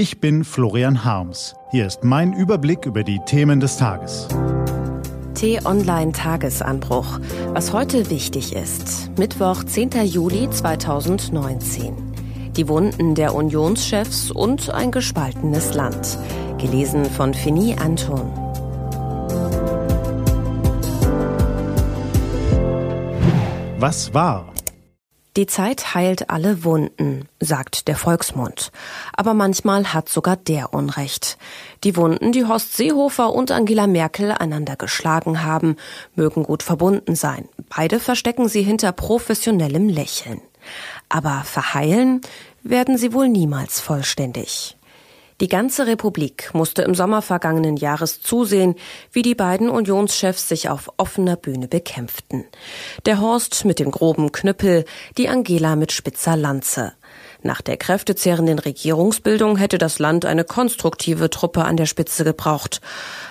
Ich bin Florian Harms. Hier ist mein Überblick über die Themen des Tages. T-Online Tagesanbruch. Was heute wichtig ist. Mittwoch, 10. Juli 2019. Die Wunden der Unionschefs und ein gespaltenes Land. Gelesen von Fini Anton. Was war? Die Zeit heilt alle Wunden, sagt der Volksmund. Aber manchmal hat sogar der Unrecht. Die Wunden, die Horst Seehofer und Angela Merkel einander geschlagen haben, mögen gut verbunden sein. Beide verstecken sie hinter professionellem Lächeln. Aber verheilen werden sie wohl niemals vollständig. Die ganze Republik musste im Sommer vergangenen Jahres zusehen, wie die beiden Unionschefs sich auf offener Bühne bekämpften. Der Horst mit dem groben Knüppel, die Angela mit spitzer Lanze. Nach der kräftezehrenden Regierungsbildung hätte das Land eine konstruktive Truppe an der Spitze gebraucht.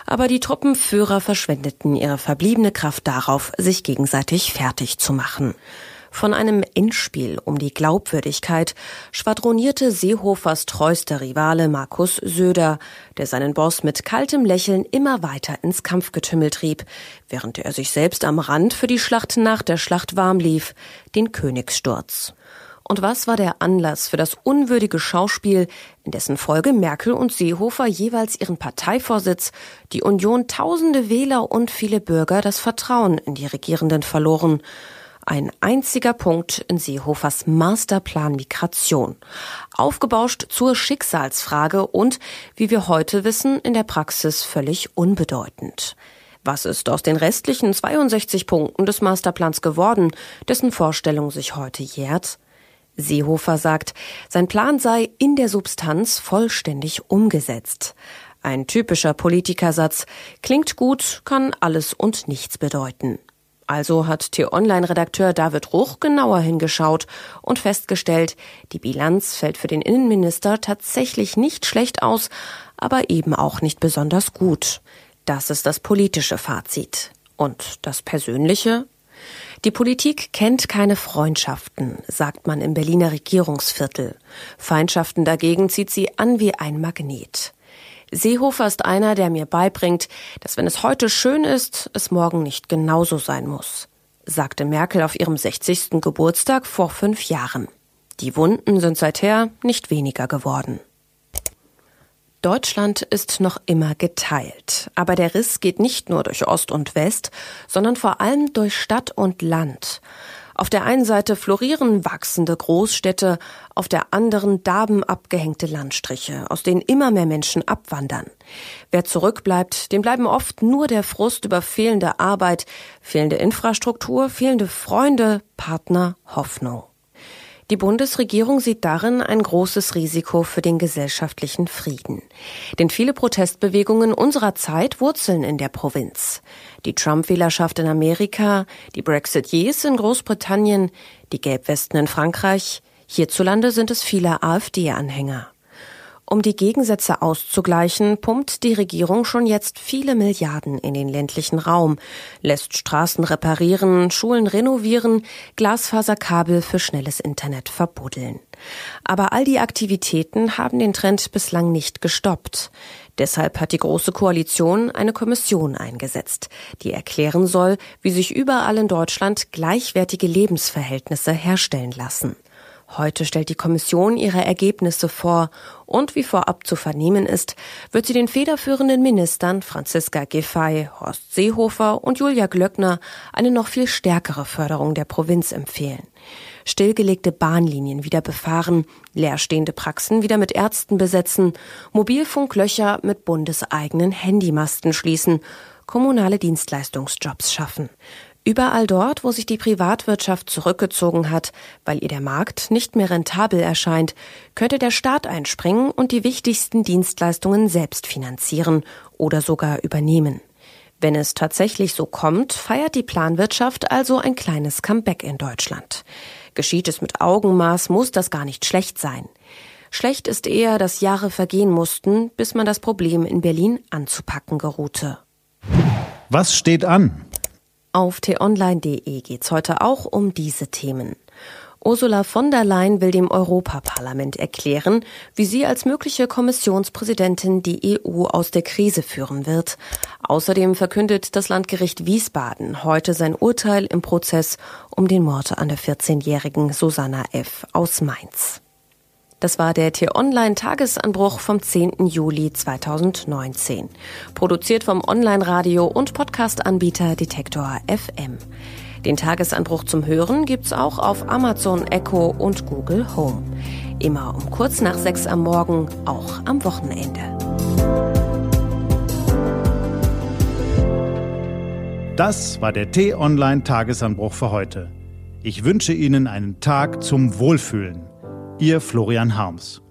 Aber die Truppenführer verschwendeten ihre verbliebene Kraft darauf, sich gegenseitig fertig zu machen. Von einem Endspiel um die Glaubwürdigkeit schwadronierte Seehofers treuster Rivale Markus Söder, der seinen Boss mit kaltem Lächeln immer weiter ins Kampfgetümmel trieb, während er sich selbst am Rand für die Schlacht nach der Schlacht warm lief, den Königssturz. Und was war der Anlass für das unwürdige Schauspiel, in dessen Folge Merkel und Seehofer jeweils ihren Parteivorsitz, die Union tausende Wähler und viele Bürger das Vertrauen in die Regierenden verloren? Ein einziger Punkt in Seehofers Masterplan Migration. Aufgebauscht zur Schicksalsfrage und, wie wir heute wissen, in der Praxis völlig unbedeutend. Was ist aus den restlichen 62 Punkten des Masterplans geworden, dessen Vorstellung sich heute jährt? Seehofer sagt, sein Plan sei in der Substanz vollständig umgesetzt. Ein typischer Politikersatz, klingt gut, kann alles und nichts bedeuten. Also hat T-Online-Redakteur David Ruch genauer hingeschaut und festgestellt, die Bilanz fällt für den Innenminister tatsächlich nicht schlecht aus, aber eben auch nicht besonders gut. Das ist das politische Fazit. Und das persönliche? Die Politik kennt keine Freundschaften, sagt man im Berliner Regierungsviertel. Feindschaften dagegen zieht sie an wie ein Magnet. Seehofer ist einer, der mir beibringt, dass wenn es heute schön ist, es morgen nicht genauso sein muss, sagte Merkel auf ihrem 60. Geburtstag vor fünf Jahren. Die Wunden sind seither nicht weniger geworden. Deutschland ist noch immer geteilt, aber der Riss geht nicht nur durch Ost und West, sondern vor allem durch Stadt und Land. Auf der einen Seite florieren wachsende Großstädte, auf der anderen darben abgehängte Landstriche, aus denen immer mehr Menschen abwandern. Wer zurückbleibt, dem bleiben oft nur der Frust über fehlende Arbeit, fehlende Infrastruktur, fehlende Freunde, Partner, Hoffnung. Die Bundesregierung sieht darin ein großes Risiko für den gesellschaftlichen Frieden. Denn viele Protestbewegungen unserer Zeit wurzeln in der Provinz. Die Trump-Wählerschaft in Amerika, die Brexiteers in Großbritannien, die Gelbwesten in Frankreich. Hierzulande sind es viele AfD-Anhänger. Um die Gegensätze auszugleichen, pumpt die Regierung schon jetzt viele Milliarden in den ländlichen Raum, lässt Straßen reparieren, Schulen renovieren, Glasfaserkabel für schnelles Internet verbuddeln. Aber all die Aktivitäten haben den Trend bislang nicht gestoppt. Deshalb hat die Große Koalition eine Kommission eingesetzt, die erklären soll, wie sich überall in Deutschland gleichwertige Lebensverhältnisse herstellen lassen. Heute stellt die Kommission ihre Ergebnisse vor und wie vorab zu vernehmen ist, wird sie den federführenden Ministern Franziska Giffey, Horst Seehofer und Julia Glöckner eine noch viel stärkere Förderung der Provinz empfehlen. Stillgelegte Bahnlinien wieder befahren, leerstehende Praxen wieder mit Ärzten besetzen, Mobilfunklöcher mit bundeseigenen Handymasten schließen, kommunale Dienstleistungsjobs schaffen. Überall dort, wo sich die Privatwirtschaft zurückgezogen hat, weil ihr der Markt nicht mehr rentabel erscheint, könnte der Staat einspringen und die wichtigsten Dienstleistungen selbst finanzieren oder sogar übernehmen. Wenn es tatsächlich so kommt, feiert die Planwirtschaft also ein kleines Comeback in Deutschland. Geschieht es mit Augenmaß, muss das gar nicht schlecht sein. Schlecht ist eher, dass Jahre vergehen mussten, bis man das Problem in Berlin anzupacken geruhte. Was steht an? Auf t-online.de geht's heute auch um diese Themen. Ursula von der Leyen will dem Europaparlament erklären, wie sie als mögliche Kommissionspräsidentin die EU aus der Krise führen wird. Außerdem verkündet das Landgericht Wiesbaden heute sein Urteil im Prozess um den Mord an der 14-jährigen Susanna F. aus Mainz. Das war der T-Online-Tagesanbruch vom 10. Juli 2019. Produziert vom Online-Radio- und Podcast-Anbieter Detektor FM. Den Tagesanbruch zum Hören gibt's auch auf Amazon Echo und Google Home. Immer um kurz nach sechs am Morgen, auch am Wochenende. Das war der T-Online Tagesanbruch für heute. Ich wünsche Ihnen einen Tag zum Wohlfühlen. Ihr Florian Harms.